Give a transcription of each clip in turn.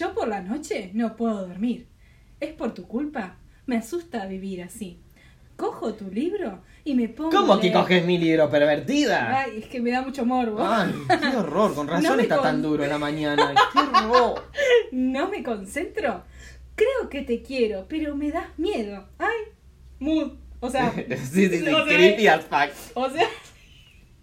Yo por la noche no puedo dormir. ¿Es por tu culpa? Me asusta vivir así. Cojo tu libro y me pongo. a ¿Cómo que leer. coges mi libro, pervertida? Ay, es que me da mucho morbo. Ay, qué horror, con razón No me está con- tan duro en la mañana. Qué horror. No me concentro. Creo que te quiero, pero me das miedo. Ay, mood. O sea, sí, sí, sí, o sea, creepy as fuck. O sea,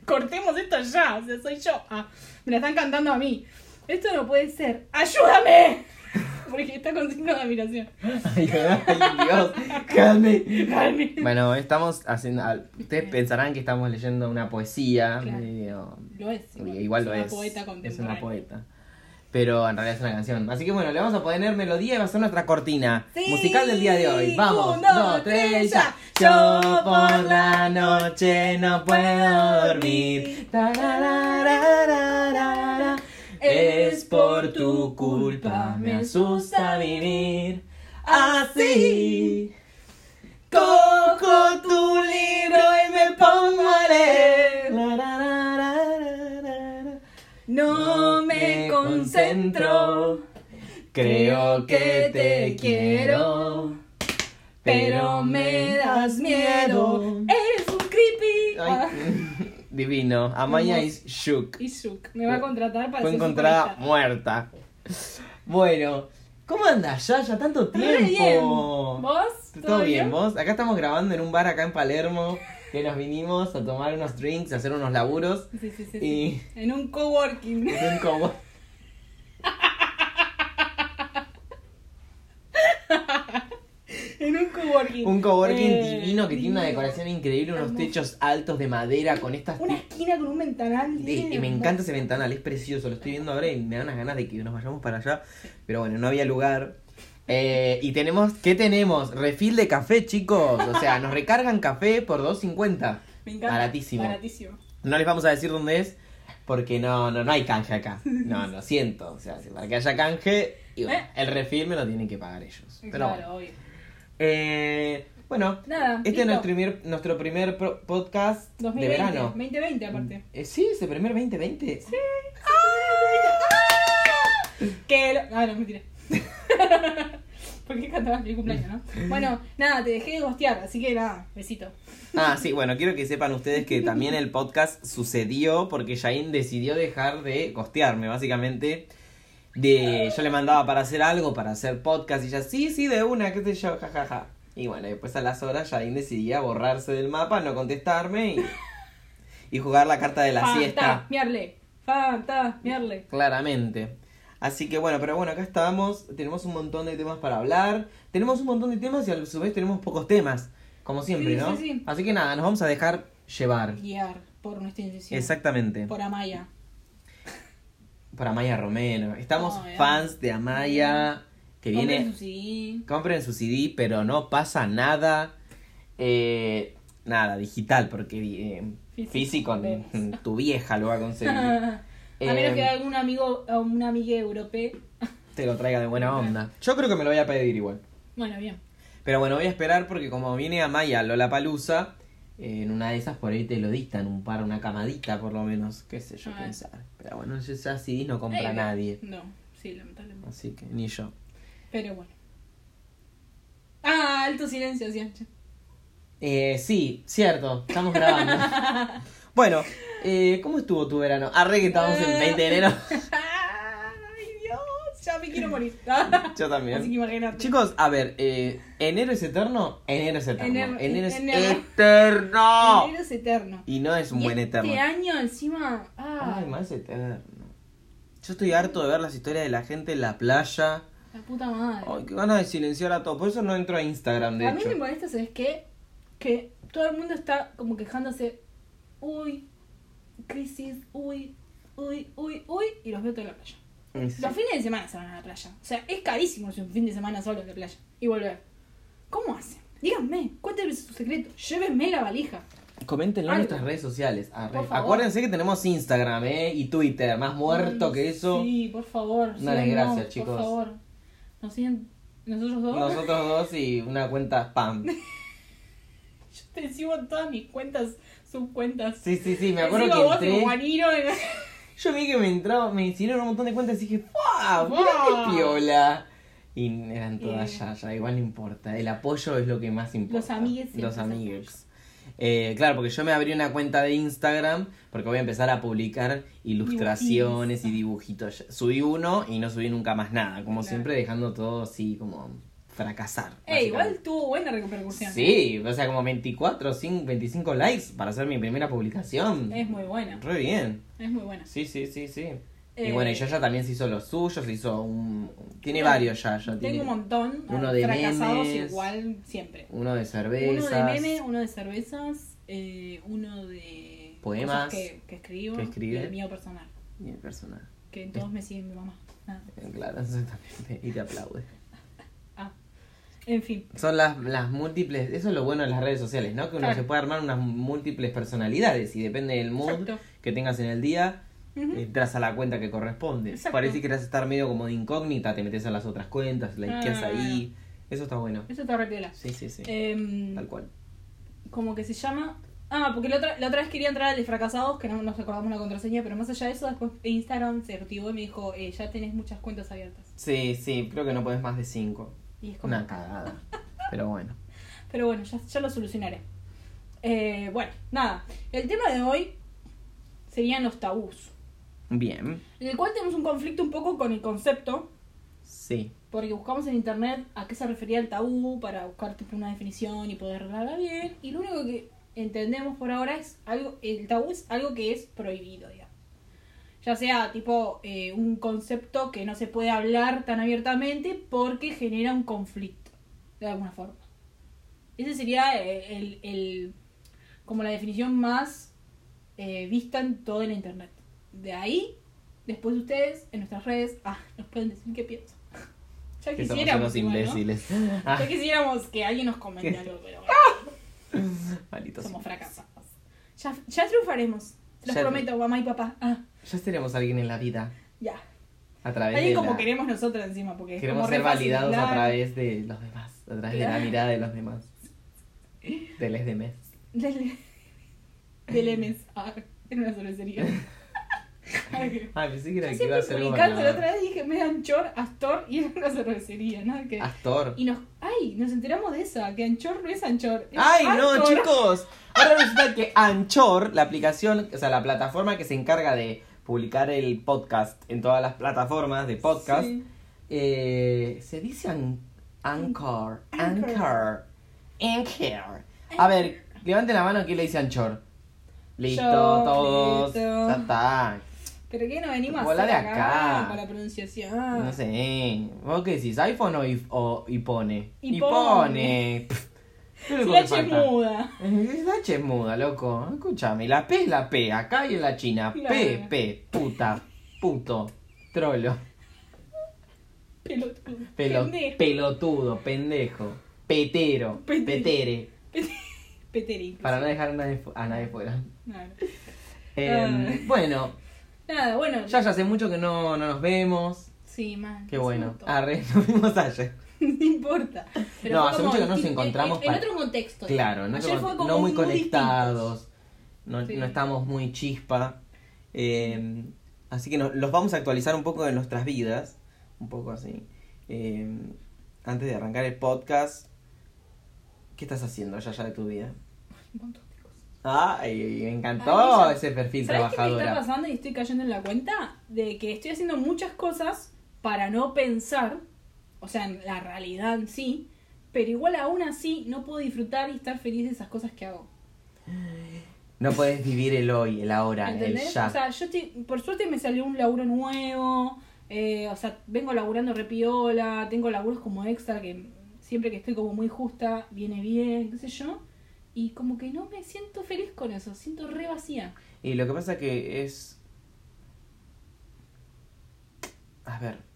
cortemos esto ya. O sea, soy yo. Ah, me la están cantando a mí. Esto no puede ser. ¡Ayúdame! Porque está con signo de admiración. Ay, Dios, calme. Calme. Bueno, estamos haciendo. Ustedes pensarán que estamos leyendo una poesía. Claro. medio- Lo es. Igual, lo una es. poeta es una poeta. Pero en realidad es una canción. Así que bueno, le vamos a poner melodía y va a ser nuestra cortina Sí. musical del día de hoy. Vamos, Un, dos, tres, ya. Yo por la noche no puedo dormir. Es por tu culpa, me asusta vivir así. Cojo tu libro y me pongo a leer. No me concentro. Creo que te quiero. Pero me das miedo. Eres un creepy. Divino. Amaya is shook. y Shuk. Me va a contratar para Fue ser encontrada muerta. Bueno, ¿cómo andas ya? Ya tanto Re bien. tiempo. ¿Vos? ¿Todo bien? ¿Vos? Acá estamos grabando en un bar acá en Palermo. Que nos vinimos a tomar unos drinks, a hacer unos laburos. Sí, sí, sí. Y-. En un coworking. En un coworking. Un coworking Eh, divino que tiene una decoración increíble, unos Hermoso. techos altos de madera con estas Una esquina con un ventanal. De- divino. me encanta ese ventanal, es precioso, lo estoy viendo ahora y me da unas ganas de que nos vayamos para allá. Pero bueno, no había lugar. Eh, y tenemos, ¿qué tenemos? Refil de café, chicos. O sea, nos recargan café por 2.50. Me encanta. Baratísimo. Baratísimo. No les vamos a decir dónde es, porque no, no, no hay canje acá. No, lo siento. O sea, para que haya canje, y bueno, ¿Eh? el refil me lo tienen que pagar ellos. Pero claro, bueno. obvio. Eh, bueno, Nada, este listo. es nuestro primer, nuestro primer pro- podcast 2020. de verano. 2020 aparte. Eh, sí, es el primer 2020. Sí. Que lo... Ah, no, mentira. ¿Por qué cantabas mi cumpleaños, no? Bueno, nada, te dejé de gostear, así que nada, besito. Ah, sí, bueno, quiero que sepan ustedes que también el podcast sucedió porque Jain decidió dejar de costearme, básicamente. De, yo le mandaba para hacer algo, para hacer podcast, y ella, sí, sí, de una, qué sé yo, jajaja. Y bueno, después a las horas Jain decidía borrarse del mapa, no contestarme y, y jugar la carta de la siesta. Fantasmiarle. Fantasmiarle. Claramente. Así que bueno, pero bueno, acá estamos, tenemos un montón de temas para hablar, tenemos un montón de temas y a su vez tenemos pocos temas, como siempre, Sí, ¿no? sí, sí. Así que nada, nos vamos a dejar llevar. Guiar por nuestra intuición. Exactamente. Por Amaya. Por Amaya Romero. Estamos fans de Amaya, que Compren viene... su CD. Compren su CD, pero no pasa nada. Eh, nada, digital, porque eh, Físico, físico, vemos. tu vieja lo va a conseguir. A menos Eh, que algún amigo o una amiga europea. Te lo traiga de buena onda. Yo creo que me lo voy a pedir igual. Bueno, bien. Pero bueno, voy a esperar porque como viene Amaya Lola Palusa, en una de esas por ahí te lo dictan un par, una camadita por lo menos, qué sé yo Ah. pensar. Pero bueno, ya ya CDs no compra Eh, nadie. No, sí, lamentablemente. Así que ni yo. Pero bueno. Ah, alto silencio, Siancha. Eh, sí, cierto, estamos grabando. bueno, eh, ¿cómo estuvo tu verano? Arre que estamos en 20 de enero. Ay, Dios, ya me quiero morir. Yo también. Así que imagínate. Chicos, a ver, eh, ¿enero es eterno? Enero es eterno. Enero- Enero, es enero. eterno. Enero es eterno. Y no es un Y buen este eterno. año encima. Ah, Ay, más eterno. Yo estoy harto de ver las historias de la gente en la playa. la puta madre. Ay, qué ganas de silenciar a todos. Por eso no entro a Instagram, de a mí hecho. me molesta, ¿sabes qué? Que todo el mundo está como quejándose. Uy, crisis, uy, uy, uy, uy. Y los veo toda la playa. Sí. Los fines de semana se van a la playa. O sea, es carísimo irse un fin de semana solo a la playa. Y volver. ¿Cómo hacen? Díganme, cuéntenme su secreto. Llévenme la valija. Coméntenlo en nuestras redes sociales. Arre. Por favor. Acuérdense que tenemos Instagram ¿eh? y Twitter. Más muerto Ay, que eso. Sí, por favor. Una síganos, desgracia, chicos. Por favor. ¿Nos siguen nosotros dos? Nosotros dos y una cuenta spam. Yo te sigo en todas mis cuentas, subcuentas. Sí, sí, sí. Me Te acuerdo sigo a que vos, entré. Yo vi que me entraba, me hicieron un montón de cuentas y dije, ¡Wow! ¡Mira Wow. qué piola! Y eran todas Eh. ya, ya, igual no importa. El apoyo es lo que más importa. Los amigues Los amigues. Eh, claro, porque yo me abrí una cuenta de Instagram porque voy a empezar a publicar ilustraciones y dibujitos. Subí uno y no subí nunca más nada, como Claro. siempre dejando todo así como fracasar. Eh, igual tuvo buena repercusión. Sí, o sea, como 24, 5, 25 likes para hacer mi primera publicación. Es muy buena. Re bien. Es muy buena. Sí, sí, sí, sí. y Eh, bueno, y ya también se hizo los suyos, se hizo un... Tiene varios ya, ya tiene Tengo un montón. uno de fracasados memes. igual siempre. uno de Uno cervezas, de meme, uno de cervezas, eh, uno de Poemas que, que escribo que escribe. y el mío personal. y el personal. Que en todos me siguen mi mamá. Nada. Eh, Claro, exactamente. Y te aplaude. En fin. Son las, las múltiples, eso es lo bueno de las redes sociales, ¿no? Que uno Claro. se puede armar unas múltiples personalidades y depende del mood Exacto. que tengas en el día, Ujú. entras a la cuenta que corresponde. Exacto. Parece que quieras estar medio como de incógnita, te metes a las otras cuentas, likeas Ah. ahí. Eso está bueno. Eso está re piola. Sí, sí, sí. Em, Tal cual. como que se llama. Ah, porque la otra, la otra vez quería entrar al de fracasados, que no nos acordamos la contraseña, pero más allá de eso, después Instagram se activó y me dijo, eh, ya tenés muchas cuentas abiertas. Sí, sí, creo que no podés más de cinco. Y es como, Una cagada. Pero bueno. Pero bueno, ya, ya lo solucionaré. Eh, bueno, nada. El tema de hoy serían los tabús. Bien. En el cual tenemos un conflicto un poco con el concepto, Sí. porque buscamos en internet a qué se refería el tabú para buscar tipo una definición y poder hablarla bien. Y lo único que entendemos por ahora es algo, el tabú es algo que es prohibido, digamos. Ya sea tipo eh, un concepto que no se puede hablar tan abiertamente porque genera un conflicto, de alguna forma. Ese sería eh, el, el- como la definición más eh, vista en todo el internet. De ahí, después ustedes, en nuestras redes, ah, nos pueden decir qué piensan. Ya Que quisiéramos, unos igual, ¿no? imbéciles. Ah, Ya quisiéramos que alguien nos comente ¿Qué? algo, pero malditos. somos fracasados. Ya, ya triunfaremos. Se los Ya- prometo, mamá y papá. Ah, Ya seremos alguien en la vida. ya. A través Alguien de como la- queremos nosotros encima, porque es Queremos como ser validados a través de los demás. A través de la mirada de los demás. De les demás. Del, del MS. Ah, en una cervecería. Ay, pensé que era Yo que iba a ser la otra vez dije, me Anchor, Astor, y era una cervecería, nada que... Astor. Y nos, ay, nos enteramos de esa, que Anchor no es Anchor. es ¡Ay, no, chicos! Ahora resulta que Anchor, la aplicación, o sea, la plataforma que se encarga de publicar el podcast en todas las plataformas de podcast, Sí. eh, se dice an- Anchor. Anchor. Anchor. Anchor. A ver, levanten la mano, ¿quién le dice Anchor? Listo, Yo, todos. listo. Ya está. Pero qué no venimos Volá a hacer de acá, acá. con la pronunciación. No sé. ¿Vos qué decís? ¿iPhone o, o Ipone? Ipone. Pff, ¿qué es la? H muda. Eh, La H es muda, loco. Escúchame, la P es la P, acá y en la China. P, Claro. P, puta, puto, trolo, Pelotudo. pelo- Pendejo. pelotudo, pendejo, petero, Pete- petere. Peteri. Para no dejar a nadie, a nadie fuera. Claro. Eh, Ay. bueno, Nada, bueno. ya, ya hace mucho que no, no nos vemos. Sí, man. Qué bueno. Arre, nos vimos ayer. no importa. Pero No, hace mucho que no nos encontramos En, en para- otro contexto. Claro, como- fue como no muy conectados, no, Sí. no estamos muy chispa. eh, así que no- los vamos a actualizar un poco de nuestras vidas, un poco así. Eh, antes de arrancar el podcast, ¿qué estás haciendo ya ya de tu vida? Un montón de cosas. Ay, me encantó Ay, ese perfil ¿Sabes qué me está trabajadora. pasando y estoy cayendo en la cuenta? De que estoy haciendo muchas cosas para no pensar, o sea, en la realidad en sí, pero igual aún así no puedo disfrutar y estar feliz de esas cosas que hago. No puedes vivir el hoy, el ahora, el ¿Entendés? ya. O sea, yo estoy, por suerte me salió un laburo nuevo, eh, o sea, vengo laburando repiola, tengo laburos como extra que siempre que estoy como muy justa viene bien, qué sé yo, y como que no me siento feliz con eso, siento re vacía. Y lo que pasa que es... A ver,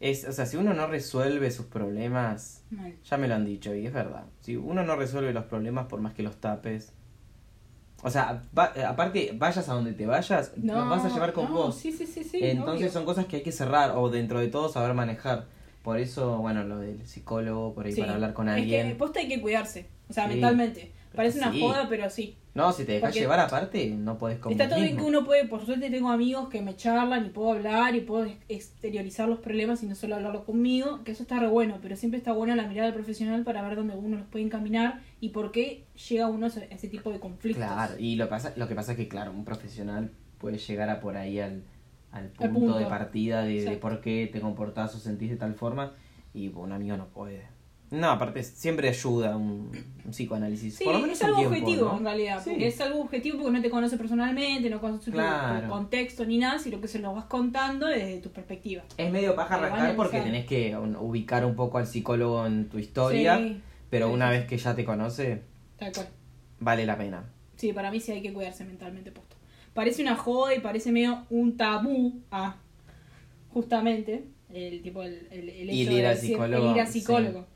es, o sea, si uno no resuelve sus problemas, Mal. ya me lo han dicho y es verdad. Si uno no resuelve los problemas por más que los tapes, o sea, va- aparte, vayas a donde te vayas, No, los vas a llevar con no, vos. Sí, sí, sí, sí. Entonces obvio. son cosas que hay que cerrar o dentro de todo saber manejar. Por eso, bueno, lo del psicólogo, por ahí Sí. para hablar con Es alguien. que posta hay que cuidarse. O sea, Sí. mentalmente. Parece una Sí. joda, pero sí. No, si te dejas Porque- llevar aparte, no podés como Está todo bien que uno puede, por suerte tengo amigos que me charlan y puedo hablar y puedo ex- exteriorizar los problemas y no solo hablarlo conmigo, que eso está re bueno, pero siempre está buena la mirada del profesional para ver dónde uno los puede encaminar y por qué llega uno a ese, tipo de conflictos. Claro, y lo, pasa, lo que pasa es que, claro, un profesional puede llegar a por ahí al, al punto, punto. de partida de, de por qué te comportás o sentís de tal forma y un amigo no puede. No, aparte, siempre ayuda un, un psicoanálisis. Sí, por lo menos es algo tiempo, objetivo ¿no? en realidad, Sí. es algo objetivo porque no te conoce personalmente, no conoce tu- Claro. tu contexto ni nada, sino que se lo vas contando desde tu perspectiva. Es medio paja Te arrancar porque tenés que ubicar un poco al psicólogo en tu historia, Sí, pero sí, una vez que ya te conoce, tal cual. vale la pena. Sí, para mí sí hay que cuidarse mentalmente puesto. Parece una joda y parece medio un tabú a justamente el tipo el, el, el hecho ir de al psicólogo, el ir a psicólogo.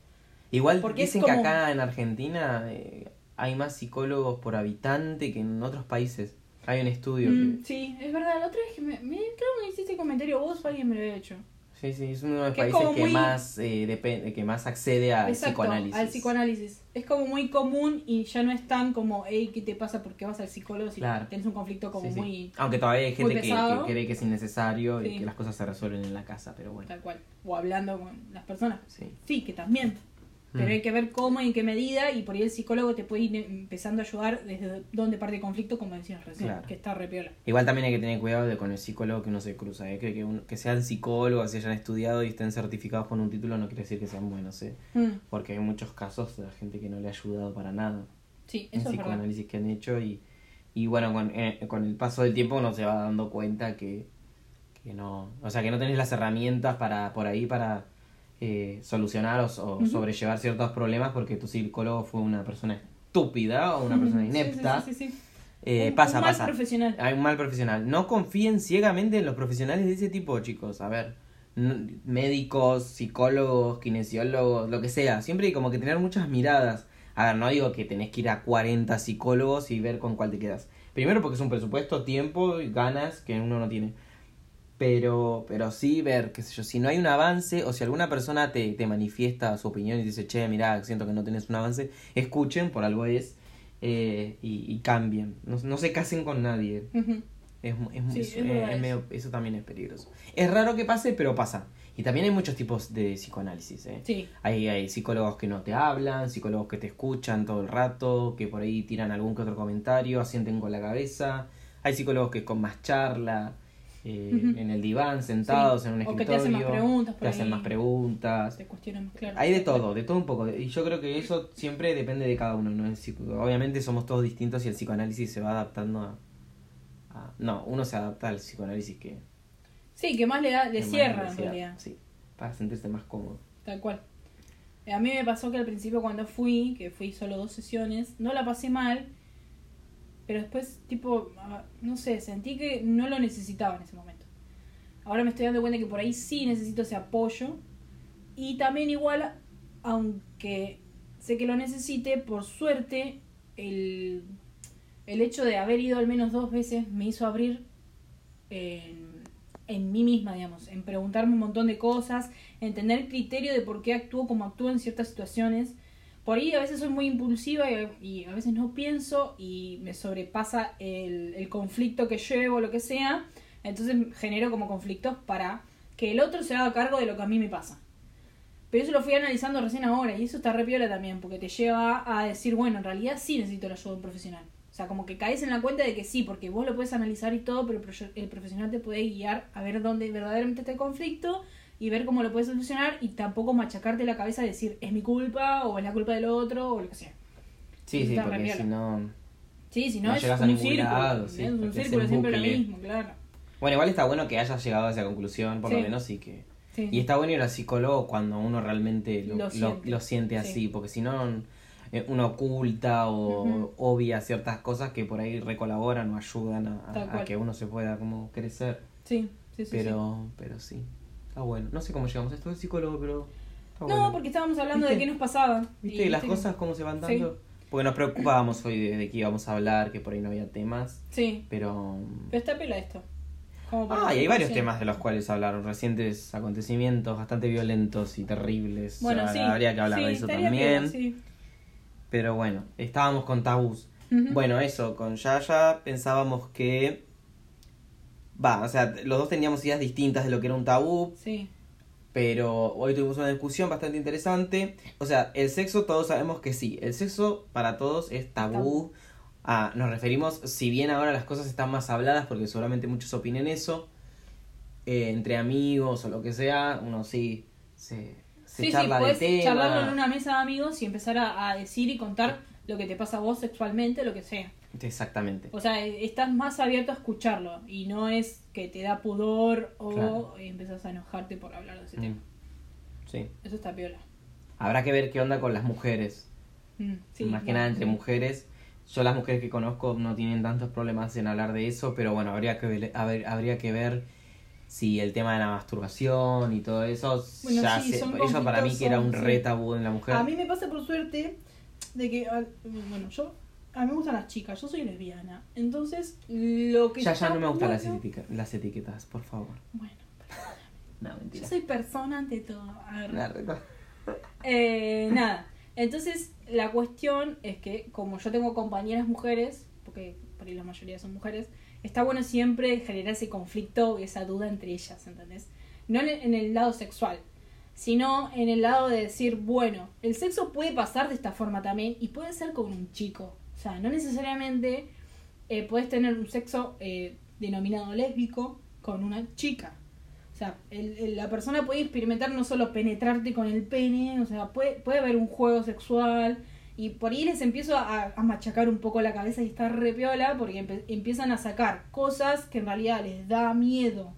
Igual Porque dicen que como- acá en Argentina eh, hay más psicólogos por habitante que en otros países. Hay un estudio Mm, que... sí, es verdad. La otra vez que me, me creo que me hiciste comentario vos o alguien me lo había hecho. Sí, sí, es uno de los Que es países que muy- más eh, depende, que más accede al Exacto, psicoanálisis. al psicoanálisis. Es como muy común y ya no es tan como, hey, ¿qué te pasa? ¿Por qué vas al psicólogo? Si Claro. tenés un conflicto como Sí, sí. muy Aunque todavía hay gente que, que cree que es innecesario y Sí. que las cosas se resuelven en la casa, pero bueno. tal cual. O hablando con las personas. Sí. Sí, que también. Pero Mm. hay que ver cómo y en qué medida, y por ahí el psicólogo te puede ir empezando a ayudar desde dónde parte el conflicto, como decías recién, Claro. que está re piola. Igual también hay que tener cuidado de con el psicólogo que uno se cruza, ¿eh? que, que, uno- que sean psicólogos, si hayan estudiado y estén certificados con un título no quiere decir que sean buenos, ¿eh? Mm, porque hay muchos casos de gente que no le ha ayudado para nada. Sí, en eso es verdad. psicoanálisis que han hecho y, y bueno, con, eh, con el paso del tiempo uno se va dando cuenta que, que no, o sea, que no tenés las herramientas para por ahí para eh, solucionar o, sobrellevar ciertos problemas porque tu psicólogo fue una persona estúpida o una persona inepta. Sí, sí, sí. Eh, Un- pasa, un mal pasa. profesional. Hay un mal profesional. No confíen ciegamente en los profesionales de ese tipo, chicos. A ver, médicos, psicólogos, kinesiólogos, lo que sea. Siempre hay como que tener muchas miradas. A ver, no digo que tenés que ir a 40 psicólogos y ver con cuál te quedas. Primero porque es un presupuesto, tiempo y ganas que uno no tiene. Pero, pero sí ver, qué sé yo, si no hay un avance o si alguna persona te, te manifiesta su opinión y dice, che, mira, siento que no tenés un avance, escuchen, por algo es, eh, y, y cambien. No, no se casen con nadie. Es, es, Sí, medio- eso también es peligroso. Es raro que pase, pero pasa. Y también hay muchos tipos de psicoanálisis. ¿eh? Sí, Hay, hay psicólogos que no te hablan, psicólogos que te escuchan todo el rato, que por ahí tiran algún que otro comentario, asienten con la cabeza. Hay psicólogos que con más charla, eh, en el diván, sentados Sí. en un O que escritorio. te hacen más preguntas por te hacen más preguntas. te cuestionan más claro. Hay de todo, de todo un poco. Y yo creo que eso siempre depende de cada uno. ¿no? Obviamente somos todos distintos y el psicoanálisis se va adaptando a... a- no, uno se adapta al psicoanálisis que... Sí, que más le, da, le cierra en realidad. Sí, para sentirse más cómodo. Tal cual. A mí me pasó que al principio cuando fui, que fui solo dos sesiones, no la pasé mal, pero después, tipo, ah, no sé, sentí que no lo necesitaba en ese momento. Ahora me estoy dando cuenta que por ahí sí necesito ese apoyo. Y también igual, aunque sé que lo necesite, por suerte, el, el hecho de haber ido al menos dos veces me hizo abrir en, en mí misma, digamos, en preguntarme un montón de cosas, en tener criterio de por qué actúo como actúo en ciertas situaciones. Por ahí a veces soy muy impulsiva y, a veces no pienso y me sobrepasa el, conflicto que llevo, lo que sea. Entonces genero como conflictos para que el otro se haga cargo de lo que a mí me pasa. Pero eso lo fui analizando recién ahora y eso está re piola también, porque te lleva a decir, bueno, en realidad sí necesito la ayuda de un profesional. O sea, como que caes en la cuenta de que sí, porque vos lo puedes analizar y todo, pero el profesional te puede guiar a ver dónde verdaderamente está el conflicto y ver cómo lo puedes solucionar y tampoco machacarte la cabeza y decir, es mi culpa o es la culpa del otro o lo que sea. Sí, sí, porque si no... Sí, si no, No es llegas a un ningún círculo. lado, sí, es un círculo siempre lo mismo, claro. Bueno, igual está bueno que hayas llegado a esa conclusión, por Sí. lo menos, y que... Sí. Y está bueno ir al psicólogo cuando uno realmente lo, Lo siente. lo siente Sí. así, porque si no eh, uno oculta o obvia ciertas cosas que por ahí recolaboran o ayudan a, a- que uno se pueda como crecer. Sí, sí, sí. sí. pero, pero sí, está bueno. No sé cómo llegamos a esto del psicólogo, pero está No, bueno. porque estábamos hablando de qué nos pasaba. ¿Viste Y las viste cosas cómo se van Sí. dando? Porque nos preocupábamos hoy de, de que íbamos a hablar, que por ahí no había temas, Sí, pero... pero está pela esto. Como Ah, y hay varios temas de los cuales hablaron, recientes acontecimientos bastante violentos y terribles. Bueno, O sea, sí. Habría que hablar sí, de eso también. sí. Pero bueno, estábamos con tabús. Bueno, eso, con Yaya pensábamos que... Va, o sea, los dos teníamos ideas distintas de lo que era un tabú, Sí. pero hoy tuvimos una discusión bastante interesante. O sea, el sexo todos sabemos que sí, el sexo para todos es tabú. Tabú. Ah, nos referimos, si bien ahora las cosas están más habladas, porque seguramente muchos opinen eso, eh, entre amigos o lo que sea, uno sí se, se Sí, sí, charla de tema. charlarlo en una mesa de amigos y empezar a, a decir y contar lo que te pasa a vos sexualmente, lo que sea. Exactamente. O sea, estás más abierto a escucharlo y no es que te da pudor o Claro. empezás a enojarte por hablar de ese Mm. tema. Sí. Eso está piola. Habrá que ver qué onda con las mujeres. Mm, sí, más que bueno, nada entre sí. mujeres. Yo las mujeres que conozco no tienen tantos problemas en hablar de eso, pero bueno, habría que ver, a ver- habría que ver si el tema de la masturbación y todo eso, Bueno, ya sí, se- eso para mí que era un son- re sí. tabú en la mujer. A mí me pasa por suerte de que, al- bueno, yo, a mí me gustan las chicas, yo soy lesbiana. Entonces, lo que ya, ya no me gustan las, etiquetas, las etiquetas, por favor. Bueno, No, yo mentira. soy persona ante todo. Eh, nada, entonces la cuestión es que como yo tengo compañeras mujeres, porque por ahí la mayoría son mujeres, está bueno siempre generar ese conflicto y esa duda entre ellas, ¿entendés? No en el, en el lado sexual, sino en el lado de decir, bueno, el sexo puede pasar de esta forma también y puede ser con un chico. O sea, no necesariamente eh, puedes tener un sexo eh, denominado lésbico con una chica. O sea, el- la persona puede experimentar no solo penetrarte con el pene, o sea, puede, puede haber un juego sexual. Y por ahí les empiezo a, a machacar un poco la cabeza y está re piola porque empiezan a sacar cosas que en realidad les da miedo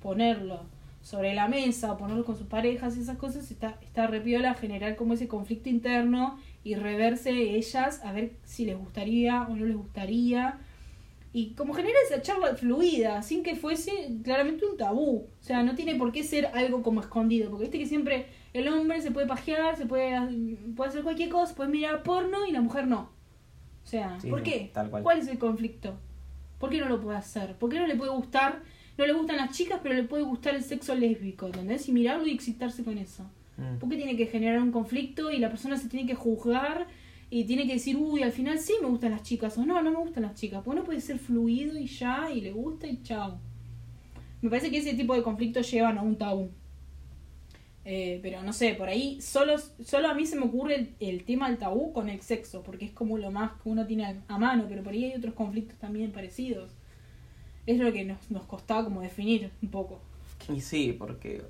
ponerlo sobre la mesa o ponerlo con sus parejas y esas cosas. Está, está re piola generar como ese conflicto interno y reverse ellas a ver si les gustaría o no les gustaría y como generar esa charla fluida, sin que fuese claramente un tabú. O sea, no tiene por qué ser algo como escondido, porque viste que siempre el hombre se puede pajear, se puede, puede hacer cualquier cosa, puede mirar porno y la mujer no. O sea, Sí, ¿por qué? tal cual. ¿Cuál es el conflicto? ¿Por qué no lo puede hacer? ¿Por qué no le puede gustar? No le gustan las chicas, pero le puede gustar el sexo lésbico, ¿entendés? Y mirarlo y excitarse con eso. Mm. ¿Por qué tiene que generar un conflicto y la persona se tiene que juzgar y tiene que decir, uy, al final sí me gustan las chicas o no, no me gustan las chicas? Porque no puede ser fluido y ya, y le gusta y chao. Me parece que ese tipo de conflictos llevan a un tabú. Eh, pero no sé, por ahí solo, solo a mí se me ocurre el, el tema del tabú con el sexo, porque es como lo más que uno tiene a, a mano, pero por ahí hay otros conflictos también parecidos. Es lo que nos, nos costaba como definir un poco. Y sí, porque.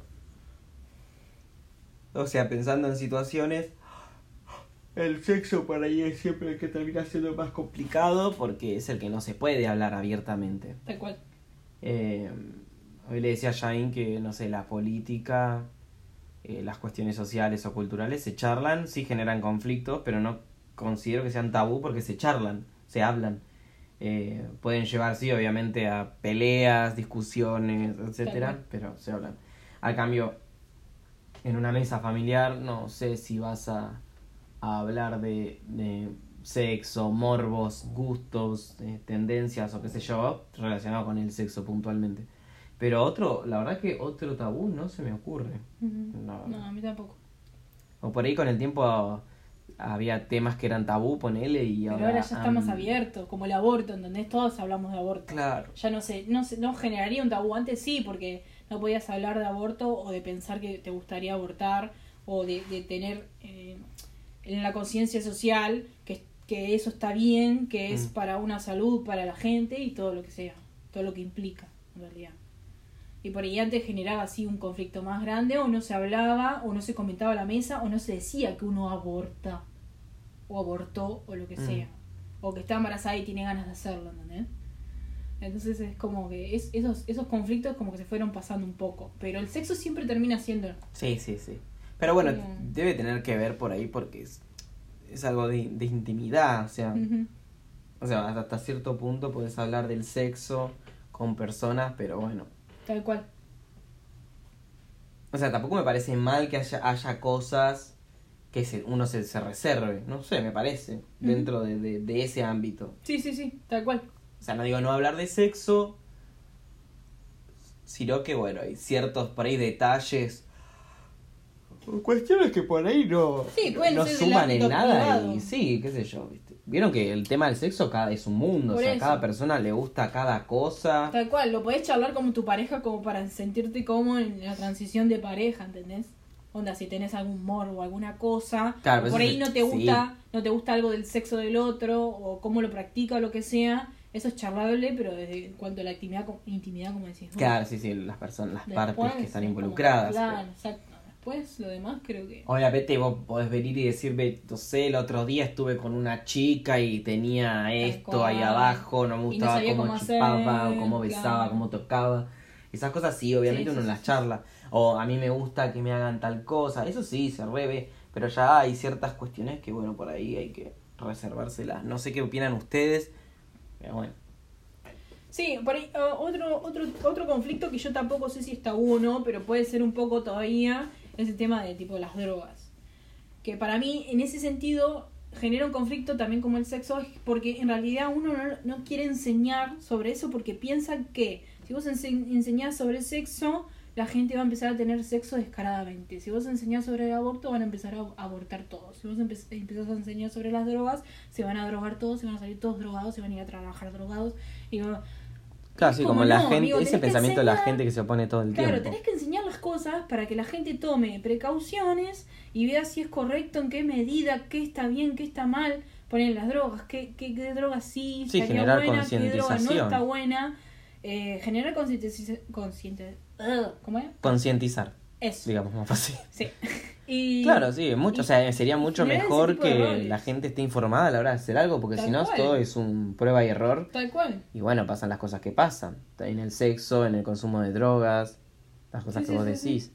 O sea, pensando en situaciones. El sexo por ahí es siempre el que termina siendo más complicado porque es el que no se puede hablar abiertamente. Tal cual. Eh, hoy le decía a Jain que, no sé, la política, eh, las cuestiones sociales o culturales se charlan, sí generan conflictos, pero no considero que sean tabú porque se charlan, se hablan. Eh, pueden llevar, sí, obviamente, a peleas, discusiones, etcétera, pero se hablan. Al cambio, en una mesa familiar, no sé si vas a, a hablar de, de sexo, morbos, gustos, eh, tendencias o qué sé yo, relacionado con el sexo puntualmente. Pero otro, la verdad que otro tabú no se me ocurre. No. No, a mí tampoco. O por ahí con el tiempo había temas que eran tabú, ponele, y Pero ahora... ahora ya está más han- abierto, como el aborto, ¿entendés? Todos hablamos de aborto. Claro. Ya no sé, no sé, no generaría un tabú. Antes sí, porque no podías hablar de aborto o de pensar que te gustaría abortar o de, de tener eh, en la conciencia social que, que eso está bien, que es Mm. para una salud, para la gente y todo lo que sea, todo lo que implica, en realidad. Y por ahí antes generaba así un conflicto más grande, o no se hablaba, o no se comentaba a la mesa, o no se decía que uno aborta, o abortó, o lo que Mm. sea. O que está embarazada y tiene ganas de hacerlo, ¿entendés? Entonces es como que es, esos, esos conflictos como que se fueron pasando un poco. Pero el sexo siempre termina siendo... Sí, sí, sí. Pero bueno, debe tener que ver por ahí porque es, es algo de, de intimidad, o sea... O sea, hasta cierto punto puedes hablar del sexo con personas, pero bueno. Tal cual. O sea, tampoco me parece mal que haya, haya cosas que se, uno se, se reserve. No sé, me parece. Dentro de, de, de ese ámbito. Sí, sí, sí, tal cual. O sea, no digo no hablar de sexo, sino que bueno, hay ciertos por ahí detalles Cuestiones que por ahí no, Sí, no del suman en nada privado. y sí, qué sé yo, ¿viste? Vieron que el tema del sexo cada es un mundo, Por o sea, eso. cada persona le gusta cada cosa. Tal cual, lo podés charlar como tu pareja como para sentirte cómodo en la transición de pareja, ¿entendés? Onda, si tenés algún morbo o alguna cosa, Claro, pero por ahí es- no te sí. gusta, no te gusta algo del sexo del otro, o cómo lo practica o lo que sea, eso es charlable, pero desde en cuanto a la intimidad, intimidad como decís. Claro, sí, sí, las personas, las Después, partes que están involucradas. Claro, exacto. Después, lo demás creo que... Obviamente vos podés venir y decirme, no sé, el otro día estuve con una chica y tenía esto ahí abajo, no me no gustaba sabía cómo, chupaba, o cómo besaba, claro. cómo tocaba. Esas cosas sí, obviamente Sí, uno sí, las sí, charla. O a mí me gusta que me hagan tal cosa, eso sí, se reve, pero ya hay ciertas cuestiones que, bueno, por ahí hay que reservárselas. No sé qué opinan ustedes, pero bueno. Sí, por ahí, otro, otro, otro conflicto que yo tampoco sé si está uno, pero puede ser un poco todavía, es el tema de tipo las drogas. Que para mí, en ese sentido, genera un conflicto también como el sexo, porque en realidad uno no, no quiere enseñar sobre eso porque piensa que si vos ense- enseñás sobre sexo, la gente va a empezar a tener sexo descaradamente. Si vos enseñás sobre el aborto, van a empezar a abortar todos. Si vos empe- empezás a enseñar sobre las drogas, se van a drogar todos, se van a salir todos drogados, se van a ir a trabajar drogados. Y va- Claro, sí, Como como la no, gente, amigo, ese pensamiento de la gente que se opone todo el Claro, tiempo. tenés que enseñar las cosas para que la gente tome precauciones y vea si es correcto, en qué medida, qué está bien, qué está mal. Poner las drogas, qué, qué, qué droga sí, Sí, generar buena, qué droga no está buena. Eh, generar concientización. ¿Cómo es? Concientizar, Eso. digamos más fácil. Sí. Y, Claro, sí, mucho, y- o sea, sería mucho mejor que la gente esté informada a la hora de hacer algo, porque Tal si no cual. todo es un prueba y error. Tal cual. Y bueno, pasan las cosas que pasan. En el sexo, en el consumo de drogas, las cosas Sí, que sí, vos sí, decís.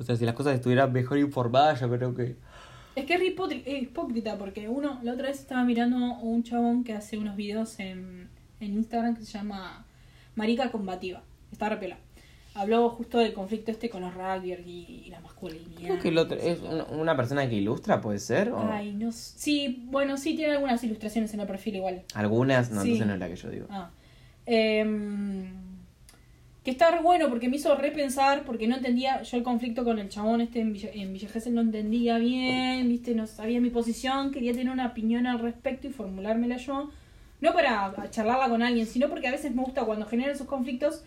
O sea, si las cosas estuvieran mejor informadas, yo creo que... Es que es hipócrita porque uno, la otra vez estaba mirando un chabón que hace unos videos en, en Instagram que se llama Marica Combativa. Está repela. Habló justo del conflicto este con los rugby y, y la masculinidad. Creo que el otro es una, persona que ilustra, ¿puede ser? ¿O Ay, no Sí, bueno, sí tiene algunas ilustraciones en el perfil igual. algunas? No, Sí. entonces no es la que yo digo. Ah. Em, que está re bueno porque me hizo repensar, porque no entendía, yo el conflicto con el chabón este en Villa, en Villa Gesell no entendía bien, viste, no sabía mi posición, quería tener una opinión al respecto y formulármela yo. No para charlarla con alguien, sino porque a veces me gusta cuando generan esos conflictos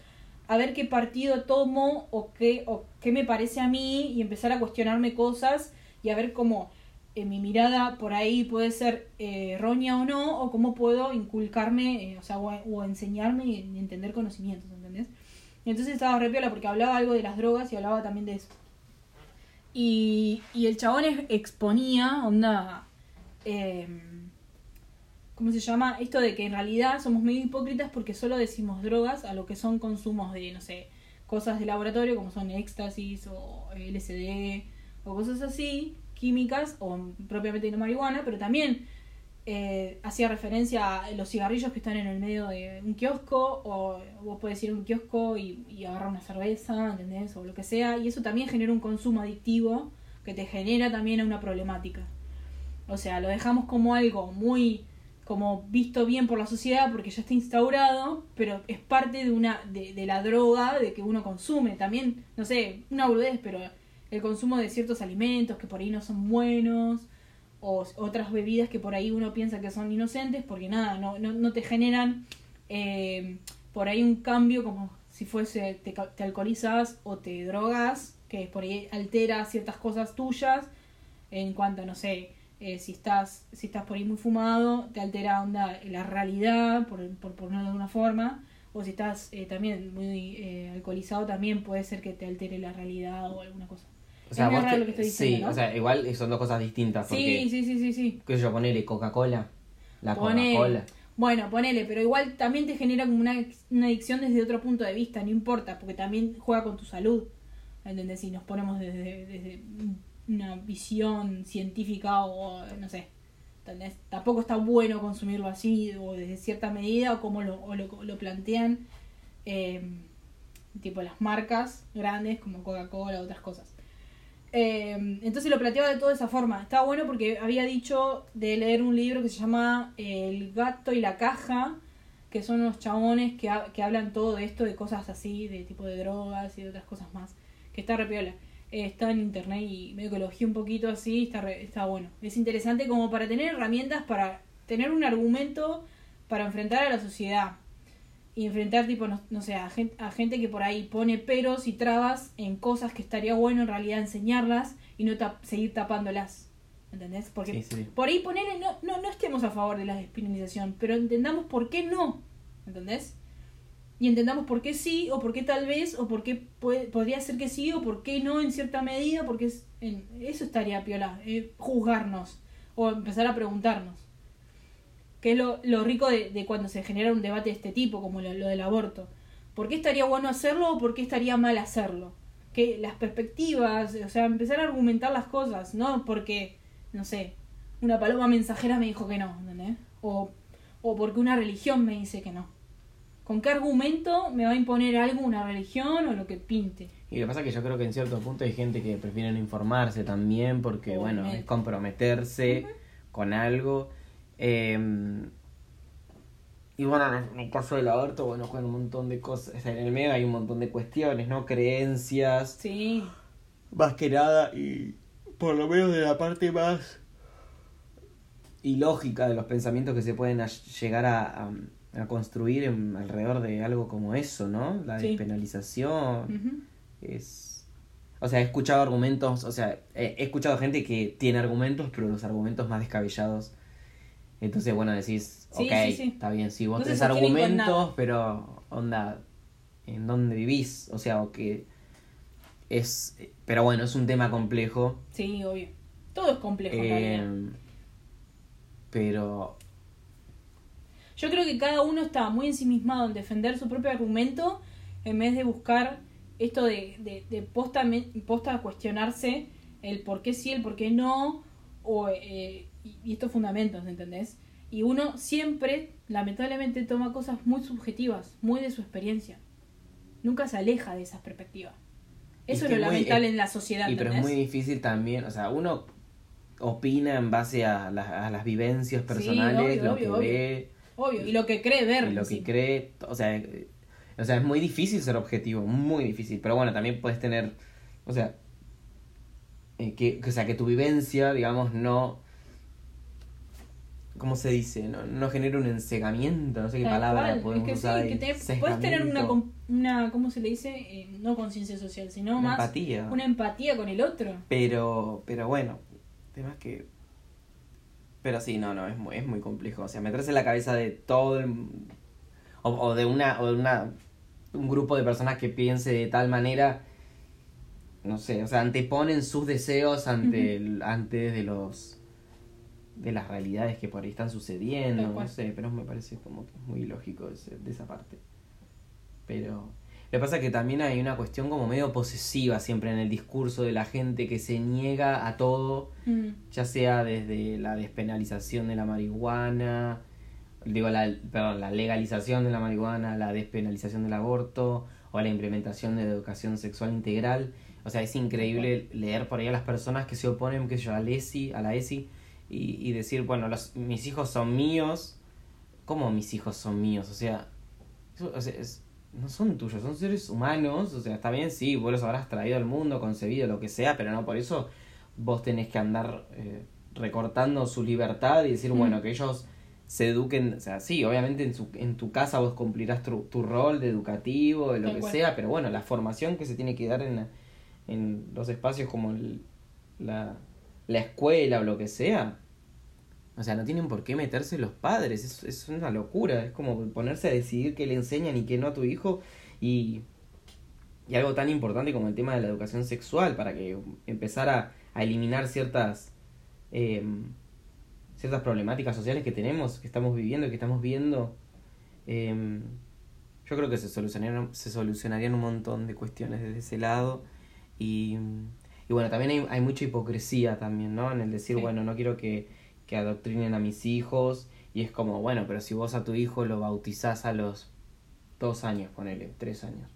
a ver qué partido tomo o qué, o qué me parece a mí y empezar a cuestionarme cosas y a ver cómo eh, mi mirada por ahí puede ser eh, errónea o no, o cómo puedo inculcarme, eh, o sea, o, enseñarme y entender conocimientos, ¿entendés? Y entonces estaba re piola porque hablaba algo de las drogas y hablaba también de eso. Y, y el chabón exponía, onda, eh, ¿cómo se llama? Esto de que en realidad somos medio hipócritas porque solo decimos drogas a lo que son consumos de, no sé, cosas de laboratorio como son éxtasis o LSD o cosas así, químicas o propiamente no marihuana, pero también eh, hacía referencia a los cigarrillos que están en el medio de un kiosco o vos podés ir a un kiosco y, y agarrar una cerveza, ¿entendés? O lo que sea, y eso también genera un consumo adictivo que te genera también una problemática. O sea, lo dejamos como algo muy como visto bien por la sociedad porque ya está instaurado, pero es parte de una de, de la droga de que uno consume. También, no sé, una boludez, pero el consumo de ciertos alimentos que por ahí no son buenos o otras bebidas que por ahí uno piensa que son inocentes porque nada, no, no, no te generan eh, por ahí un cambio como si fuese te, te alcoholizas o te drogas, que por ahí altera ciertas cosas tuyas en cuanto, no sé, eh, si estás si estás por ahí muy fumado, te altera onda la realidad, por, por ponerlo de alguna forma, o si estás eh, también muy eh, alcoholizado, también puede ser que te altere la realidad o alguna cosa. O sea, es vos raro te- lo que estoy sí, diciendo, ¿no? o sea, igual son dos cosas distintas. Porque, Sí, sí, sí, sí, sí. qué sé yo, ponele Coca-Cola. La Ponele. Coca-Cola. Bueno, ponele, pero igual también te genera como una, una adicción desde otro punto de vista, no importa, porque también juega con tu salud. ¿Entendés? Si nos ponemos desde, desde una visión científica o no sé. ¿entendés? Tampoco está bueno consumirlo así o desde cierta medida o como lo, lo, plantean eh, tipo las marcas grandes como Coca-Cola otras cosas. Eh, entonces lo planteaba de toda esa forma. Estaba bueno porque había dicho de leer un libro que se llama El gato y la caja, que son unos chabones que, que hablan todo de esto, de cosas así, de tipo de drogas y de otras cosas más, que está re piola. Eh, está en internet y medio que lo un poquito así, está, re- está bueno. Es interesante como para tener herramientas para tener un argumento para enfrentar a la sociedad. Y enfrentar, tipo, no, no sé, a gente, a gente que por ahí pone peros y trabas en cosas que estaría bueno en realidad enseñarlas y no tap- seguir tapándolas. ¿Entendés? Porque Sí, sí. por ahí ponele, no, no, no estemos a favor de la despenalización, pero entendamos por qué no. ¿Entendés? Y entendamos por qué sí, o por qué tal vez, o por qué puede- podría ser que sí, o por qué no en cierta medida, porque es, en- eso estaría piola, eh, juzgarnos, o empezar a preguntarnos. Que es lo, lo rico de, de cuando se genera un debate de este tipo, como lo, lo del aborto. ¿Por qué estaría bueno hacerlo o por qué estaría mal hacerlo? Que las perspectivas, o sea, empezar a argumentar las cosas, no porque, no sé, una paloma mensajera me dijo que no, ¿entendés? O, o porque una religión me dice que no. ¿Con qué argumento me va a imponer algo una religión o lo que pinte? Y lo que pasa es que yo creo que en cierto punto hay gente que prefiere no informarse también porque, bueno, es comprometerse con algo. Eh, y bueno, en el caso del aborto, bueno, juegan un montón de cosas. O sea, en el medio hay un montón de cuestiones, ¿no? Creencias. Sí, Más que nada, y por lo menos de la parte más ilógica de los pensamientos que se pueden llegar a, a- a construir en- alrededor de algo como eso, ¿no? La Sí. despenalización. Es. O sea, he escuchado argumentos, o sea, he, escuchado gente que tiene argumentos, pero los argumentos más descabellados. Entonces, bueno, decís, Sí, ok, sí, está bien, sí, vos No tenés argumentos, pero, onda, ¿en dónde vivís? O sea, o que es. Pero bueno, es un tema complejo. sí, obvio. Todo es complejo eh, pero. Yo creo que cada uno está muy ensimismado en defender su propio argumento en vez de buscar esto de, de, de posta, posta cuestionarse el por qué sí, el por qué no, o, eh, y, estos fundamentos, ¿entendés? Y uno siempre, lamentablemente, toma cosas muy subjetivas, muy de su experiencia. Nunca se aleja de esas perspectivas. Eso que es lo muy- lamentable en la sociedad, Y pero es muy difícil también, o sea, uno opina en base a, la- a las vivencias personales, obvio, lo que obvio. ve. Obvio, y lo que cree ver. y lo que cree, o sea, o sea, es muy difícil ser objetivo, muy difícil, pero bueno, también puedes tener, o sea, eh, que, o sea, que tu vivencia, digamos, no, ¿cómo se dice? No, no genere un ensegamiento, no sé qué Tal palabra cual, podemos es que usar sí, que te- puedes tener una, una, ¿cómo se le dice? Eh, no conciencia social, sino una más empatía. una empatía con el otro. Pero, pero bueno, temas que... Pero sí, no, no, es muy, es muy complejo. O sea, meterse en la cabeza de todo el... O, o de una... O de una un grupo de personas que piense de tal manera... No sé, o sea, anteponen sus deseos ante, el- antes de los... De las realidades que por ahí están sucediendo, no sé, pero me parece como que es muy ilógico ese- de esa parte. Pero... Lo que pasa es que también hay una cuestión como medio posesiva siempre en el discurso de la gente que se niega a todo, Mm, ya sea desde la despenalización de la marihuana, digo, la, perdón, la legalización de la marihuana, la despenalización del aborto o la implementación de la educación sexual integral. O sea, es increíble leer por ahí a las personas que se oponen, que yo, a la ESI, a la ESI y, y decir, bueno, los, mis hijos son míos. ¿Cómo mis hijos son míos? O sea, eso- o sea, es- no son tuyos, son seres humanos. O sea, está bien, sí, vos los habrás traído al mundo, concebido, lo que sea, pero no por eso vos tenés que andar eh, recortando su libertad y decir, Mm. bueno, que ellos se eduquen, o sea, sí, obviamente en, su, en tu casa vos cumplirás tu, tu rol de educativo, de lo que cual. sea, pero bueno, la formación que se tiene que dar en, la- en los espacios como el- la, la escuela o lo que sea, o sea, no tienen por qué meterse los padres, es, es una locura, es como ponerse a decidir qué le enseñan y qué no a tu hijo y, y algo tan importante como el tema de la educación sexual para que empezar a, eliminar ciertas eh, ciertas problemáticas sociales que tenemos, que estamos viviendo, que estamos viendo. eh, yo creo que se solucionarían, se solucionarían un montón de cuestiones desde ese lado y, y bueno, también hay, hay mucha hipocresía también, ¿no? En el decir, Sí. bueno, no quiero que, que adoctrinen a mis hijos y es como, bueno, pero si vos a tu hijo lo bautizás a los dos años, ponele, tres años.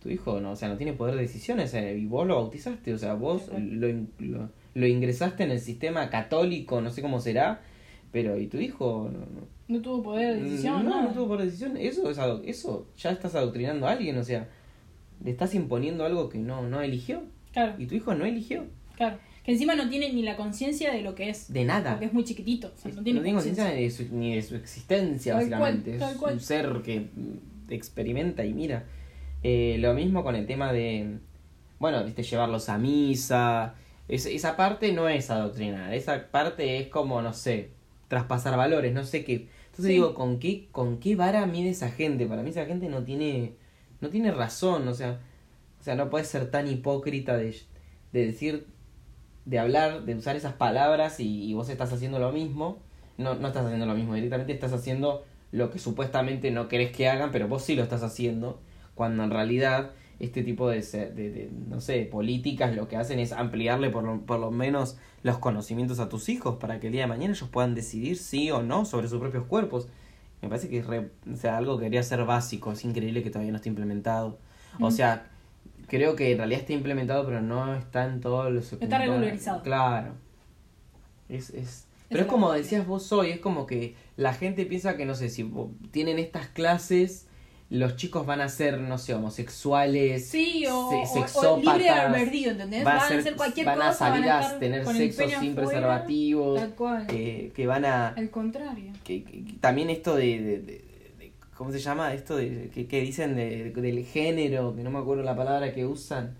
Tu hijo, no, o sea, no tiene poder de decisión, o sea, y vos lo bautizaste, o sea, vos lo, lo, lo ingresaste en el sistema católico, no sé cómo será, pero ¿y tu hijo? No, no. No tuvo poder de decisión, no, nada. no tuvo poder de decisión, eso, es eso, ya estás adoctrinando a alguien, o sea, le estás imponiendo algo que no, no eligió. Claro, Y tu hijo no eligió. claro. Que encima no tiene ni la conciencia de lo que es. De nada. Porque es muy chiquitito. O sea, no tiene no conciencia su- ni de su existencia, Tal básicamente. es cual. un ser que experimenta y mira. Eh, lo mismo con el tema de, bueno, viste, llevarlos a misa. Es- esa parte no es adoctrinar, esa parte es como, no sé, traspasar valores, no sé qué. Entonces Sí. digo, ¿con qué, ¿con qué vara mide esa gente? Para mí esa gente no tiene, no tiene razón, o sea, o sea, no puedes ser tan hipócrita de, de decir, de hablar, de usar esas palabras y, y vos estás haciendo lo mismo. No, no estás haciendo lo mismo, directamente estás haciendo lo que supuestamente no querés que hagan, pero vos sí lo estás haciendo, cuando en realidad este tipo de, de, de, no sé, políticas lo que hacen es ampliarle por lo, por lo menos los conocimientos a tus hijos para que el día de mañana ellos puedan decidir sí o no sobre sus propios cuerpos. Me parece que es re- o sea, algo que debería ser básico, es increíble que todavía no esté implementado. O sea, creo que en realidad está implementado, pero no está en todos los está regularizado. Claro. Es, es... Pero es es como decías vos hoy, es como que la gente piensa que, no sé, si tienen estas clases, los chicos van a ser, no sé, homosexuales, Sí, o, se- o- libre de albedrío, ¿entendés? van a, ser- hacer cualquier van a cosa, salir van a, a, estar tener sexo sin afuera, preservativos, Tal cual. que, que van a... Al contrario. que, que- también esto de- de- de- ¿cómo se llama? Esto de que, que dicen de- del género, que no me acuerdo la palabra que usan,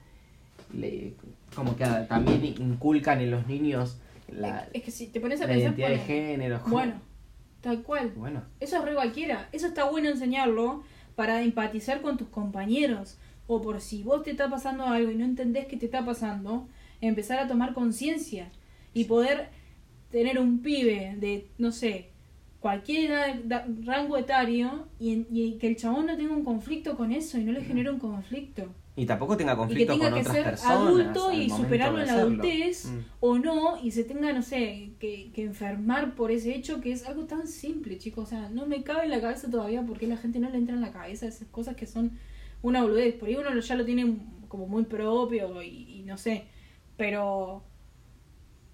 le- como que también inculcan en los niños la, es que si te pones a la pensar. identidad de género. Bueno, tal cual. Bueno, Eso es re cualquiera. Eso está bueno enseñarlo para empatizar con tus compañeros. O por si vos te está pasando algo y no entendés qué te está pasando, empezar a tomar conciencia y poder tener un pibe de, no sé, cualquier edad- da- rango etario y, en- y que el chabón no tenga un conflicto con eso y no le genere un conflicto. y tampoco tenga Y que conflicto tenga con que otras ser personas. adulto y superarlo en la adultez Mm. o no y se tenga, no sé, que, que enfermar por ese hecho que es algo tan simple, chicos. O sea, no me cabe en la cabeza todavía porque la gente no le entra en la cabeza esas cosas que son una boludez. Por ahí uno ya lo tiene como muy propio y, y no sé, pero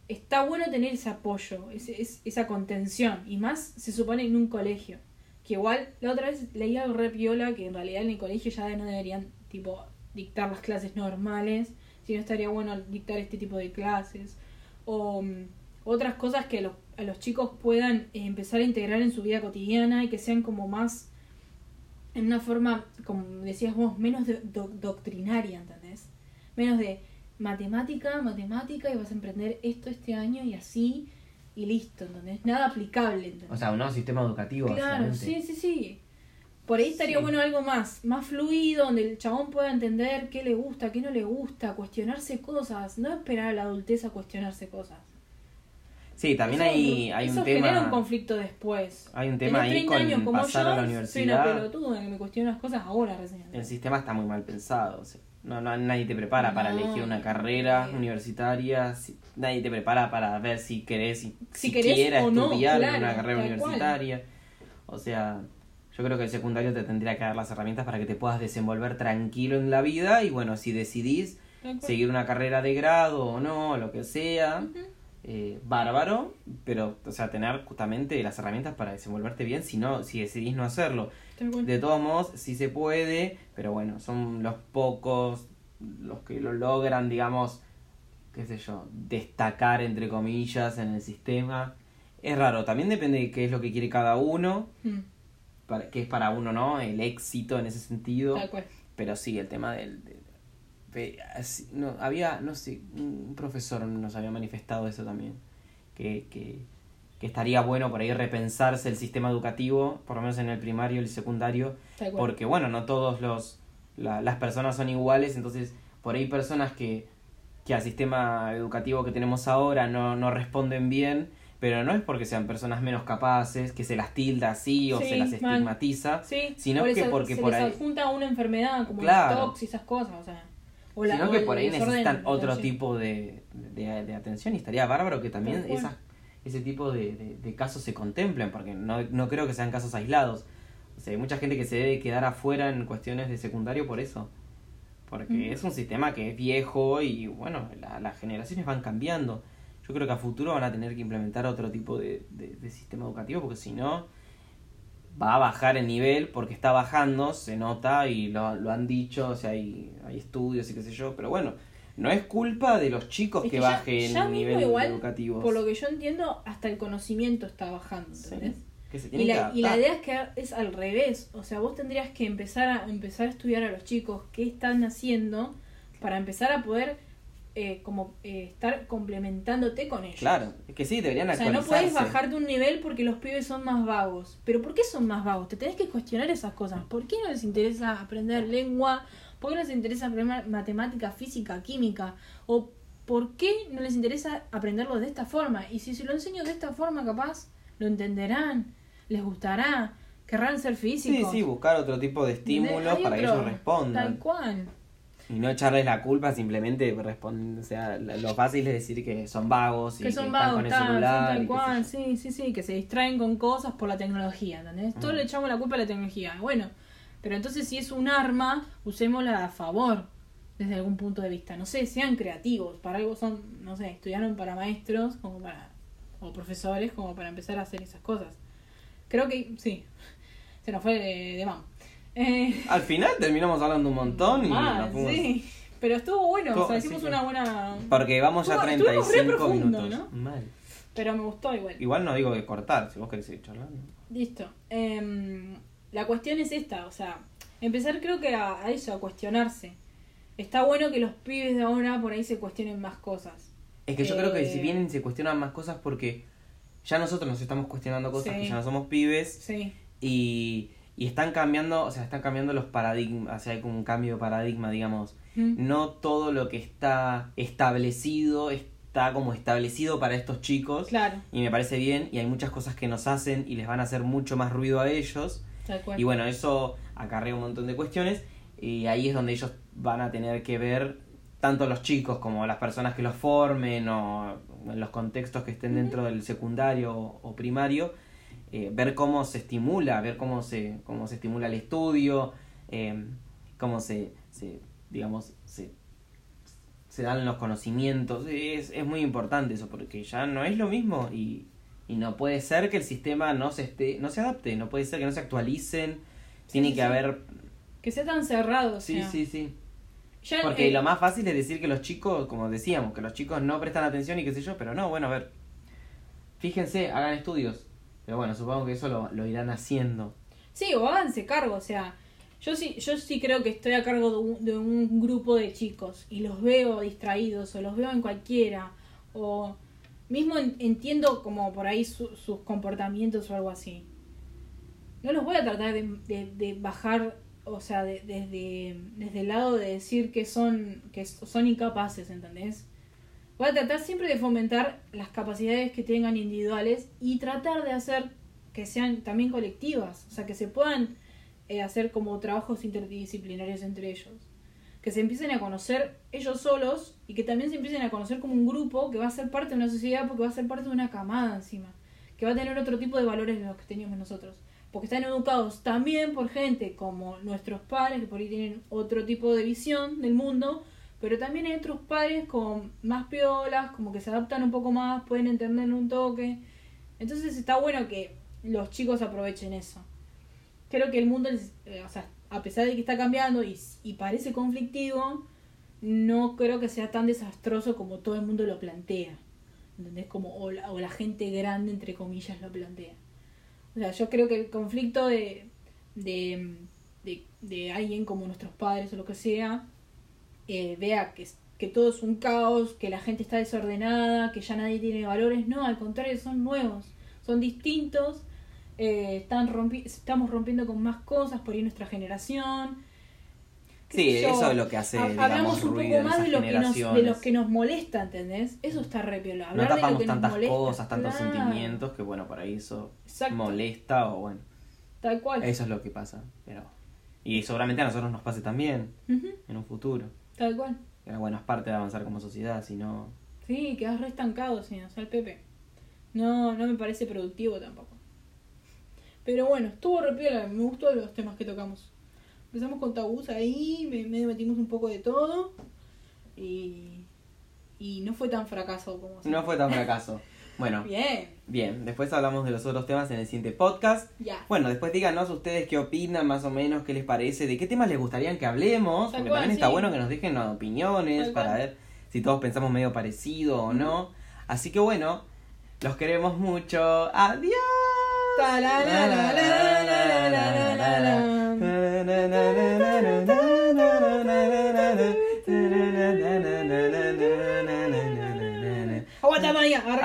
está bueno tener ese apoyo, esa contención y más se supone en un colegio. Que igual, la otra vez leí algo re piola que en realidad en el colegio ya no deberían, tipo, dictar las clases normales, sino estaría bueno dictar este tipo de clases. O mm, otras cosas que los, a los chicos puedan eh, empezar a integrar en su vida cotidiana y que sean como más, en una forma, como decías vos, menos do- doctrinaria, ¿entendés? Menos de matemática, matemática, y vas a emprender esto este año y así, y listo, ¿entendés? Nada aplicable, ¿entendés? O sea, un nuevo sistema educativo. Claro, sí, sí, sí. Por ahí estaría Sí. bueno algo más, más fluido, donde el chabón pueda entender qué le gusta, qué no le gusta, cuestionarse cosas, no esperar a la adultez a cuestionarse cosas. Sí, también Eso- hay, hay eso un genera tema. un conflicto después. Hay un tema ahí 30 con años como pasar yo, a la soy una pelotuda que me cuestiona las cosas ahora recién. El sistema está muy mal pensado. o sea, no, no, nadie te prepara para No, elegir una carrera universitaria. si- nadie te prepara para ver si querés, si, Si querés estudiar claro, una carrera cual. universitaria. O sea, yo creo que el secundario te tendría que dar las herramientas para que te puedas desenvolver tranquilo en la vida. Y bueno, si decidís seguir una carrera de grado o no, lo que sea, eh, bárbaro. Pero, o sea, tener justamente las herramientas para desenvolverte bien si no, si decidís no hacerlo. De todos modos, sí se puede, pero bueno, son los pocos los que lo logran, digamos, qué sé yo, destacar entre comillas en el sistema. Es raro, también depende de qué es lo que quiere cada uno, Mm, para, qué es para uno, ¿no? El éxito en ese sentido. Tal cual. Pero sí, el tema del... de- no, había, no sé, un profesor nos había manifestado eso también, que, que, que estaría bueno por ahí repensarse el sistema educativo, por lo menos en el primario y el secundario, porque bueno, no todos los la- las personas son iguales, entonces por ahí personas que, que al sistema educativo que tenemos ahora no, no responden bien, pero no es porque sean personas menos capaces, que se las tilda así o Sí, se las estigmatiza, Sí, sino por que porque se por les ahí- adjunta una enfermedad como Claro. el tox y esas cosas, o sea. o la- sino o que por ahí necesitan otro tipo de, de, de atención y estaría bárbaro que también esas, ese tipo de, de- de casos se contemplen, porque no, no creo que sean casos aislados. O sea, hay mucha gente que se debe quedar afuera en cuestiones de secundario por eso. Porque Mm. es un sistema que es viejo y bueno, la- las generaciones van cambiando. Yo creo que a futuro van a tener que implementar otro tipo de, de- de sistema educativo porque si no, va a bajar el nivel porque está bajando, se nota y lo, lo han dicho, o sea, hay, hay estudios y qué sé yo, pero bueno, no es culpa de los chicos Es que, que ya- baje ya el nivel igual, educativo. Por lo que yo entiendo, hasta el conocimiento está bajando, Sí, ¿entendés? que se Y que la, y la idea es que es al revés. O sea, vos tendrías que empezar a empezar a estudiar a los chicos qué están haciendo para empezar a poder eh, como eh, estar complementándote con ellos. Claro, es que sí, deberían O sea, no actualizarse. puedes bajarte un nivel porque los pibes son más vagos. ¿Pero por qué son más vagos? Te tenés que cuestionar esas cosas. ¿Por qué no les interesa aprender lengua? ¿Por qué no les interesa aprender matemática, física, química? ¿O por qué no les interesa aprenderlo de esta forma? Y si se lo enseño de esta forma, capaz lo entenderán, les gustará, querrán ser Sí, físicos. sí, buscar otro tipo de estímulos para que ellos respondan. Tal cual. Y no echarles la culpa, simplemente responder. O sea, lo fácil es decir que son vagos y que son están vagos, con el tal, sí, celular. tal cual, sí, sí, sí, que se distraen con cosas por la tecnología, ¿entendés? Todos Mm. le echamos la culpa a la tecnología. Bueno, pero entonces si es un arma, usémosla a favor, desde algún punto de vista. No sé, sean creativos, para algo son, no sé, estudiaron para maestros, como para, o profesores, como para empezar a hacer esas cosas. Creo que, sí, se nos fue de, de mano. Eh, Al final terminamos hablando un montón y nos sí, pero estuvo bueno, o sea, hicimos sí, una buena... Porque vamos a Estuvo- estuvimos re 35 profundo, minutos. ¿no? Mal. Pero me gustó igual. Igual no digo que cortar, si vos querés seguir charlando. Listo. Em, la cuestión es esta, o sea, empezar creo que a, a eso, a cuestionarse. Está bueno que los pibes de ahora por ahí se cuestionen más cosas. Es que yo creo que Eh. si vienen se cuestionan más cosas porque ya nosotros nos estamos cuestionando cosas Sí. que ya no somos pibes Sí, y, y están cambiando, o sea, están cambiando los paradigmas, o sea, hay como un cambio de paradigma, digamos. Mm. No todo lo que está establecido está como establecido para estos chicos claro, y me parece bien y hay muchas cosas que nos hacen y les van a hacer mucho más ruido a ellos. Y bueno, eso acarrea un montón de cuestiones y ahí es donde ellos van a tener que ver tanto los chicos como las personas que los formen o en los contextos que estén dentro del secundario o, primario, eh, ver cómo se estimula, ver cómo se, cómo se estimula el estudio, eh, cómo se, se digamos, se, se dan los conocimientos. Es, es muy importante eso porque ya no es lo mismo y, y no puede ser que el sistema no se esté, no se adapte, no puede ser que no se actualicen, tiene sí, que haber Que sea tan cerrado, o Sí, sea. sí, sí. Ya, Porque lo más fácil es decir que los chicos, como decíamos, que los chicos no prestan atención y qué sé yo, pero no, bueno, a ver. Fíjense, hagan estudios. Pero bueno, supongo que eso lo, lo irán haciendo. Sí, o háganse cargo, o sea, yo sí, yo sí creo que estoy a cargo de un, de un grupo de chicos y los veo distraídos o los veo en cualquiera o mismo en- entiendo como por ahí su- sus comportamientos o algo así. No los voy a tratar de bajar, o sea, de- desde, desde el lado de decir que son, que son incapaces, ¿entendés? Voy a tratar siempre de fomentar las capacidades que tengan individuales y tratar de hacer que sean también colectivas, o sea, que se puedan eh, hacer como trabajos interdisciplinarios entre ellos, que se empiecen a conocer ellos solos y que también se empiecen a conocer como un grupo que va a ser parte de una sociedad porque va a ser parte de una camada encima, que va a tener otro tipo de valores de los que teníamos nosotros, porque están educados también por gente como nuestros padres que por ahí tienen otro tipo de visión del mundo, pero también hay otros padres con más piolas, como que se adaptan un poco más, pueden entender un toque. Entonces está bueno que los chicos aprovechen eso. Creo que el mundo, eh, a pesar de que está cambiando y, parece conflictivo, no creo que sea tan desastroso como todo el mundo lo plantea. ¿Entendés? Como, o, la, gente grande, entre comillas, lo plantea. O sea, yo creo que el conflicto de, de, de, alguien como nuestros padres o lo que sea, eh, vea que, que todo es un caos, que la gente está desordenada, que ya nadie tiene valores. No, al contrario, son nuevos, son distintos. Eh, están rompi estamos rompiendo con más cosas por ahí nuestra generación. Sí, yo. eso es lo que hace, Ha- digamos, Hablamos un poco más de lo, que nos, de lo generaciones. que nos molesta, ¿entendés? Eso está re piola. No Hablar de lo tapamos nos tantas molesta. cosas, tantos Claro, sentimientos que bueno, por ahí eso Exacto. molesta o bueno, Tal cual. eso es lo que pasa. Pero y seguramente a nosotros nos pase también en un futuro. Tal cual. Pero bueno, es parte de avanzar como sociedad, si no... Sí, quedas re estancado sin hacer Pepe. No, no me parece productivo tampoco. Pero bueno, estuvo re piola, me gustó los temas que tocamos. Empezamos con tabús ahí, me, me metimos un poco de todo. Y, y no fue tan fracaso como No fue tan fracaso. Bueno, Bien, bien, después hablamos de los otros temas en el siguiente podcast. ya. Bueno, después díganos ustedes qué opinan más o menos, qué les parece, de qué temas les gustaría que hablemos, Tal porque cual, también está bueno que nos dejen opiniones Tal para cual. ver si todos pensamos medio parecido o no. Así que bueno, los queremos mucho. Adiós. هو ده مية الراجل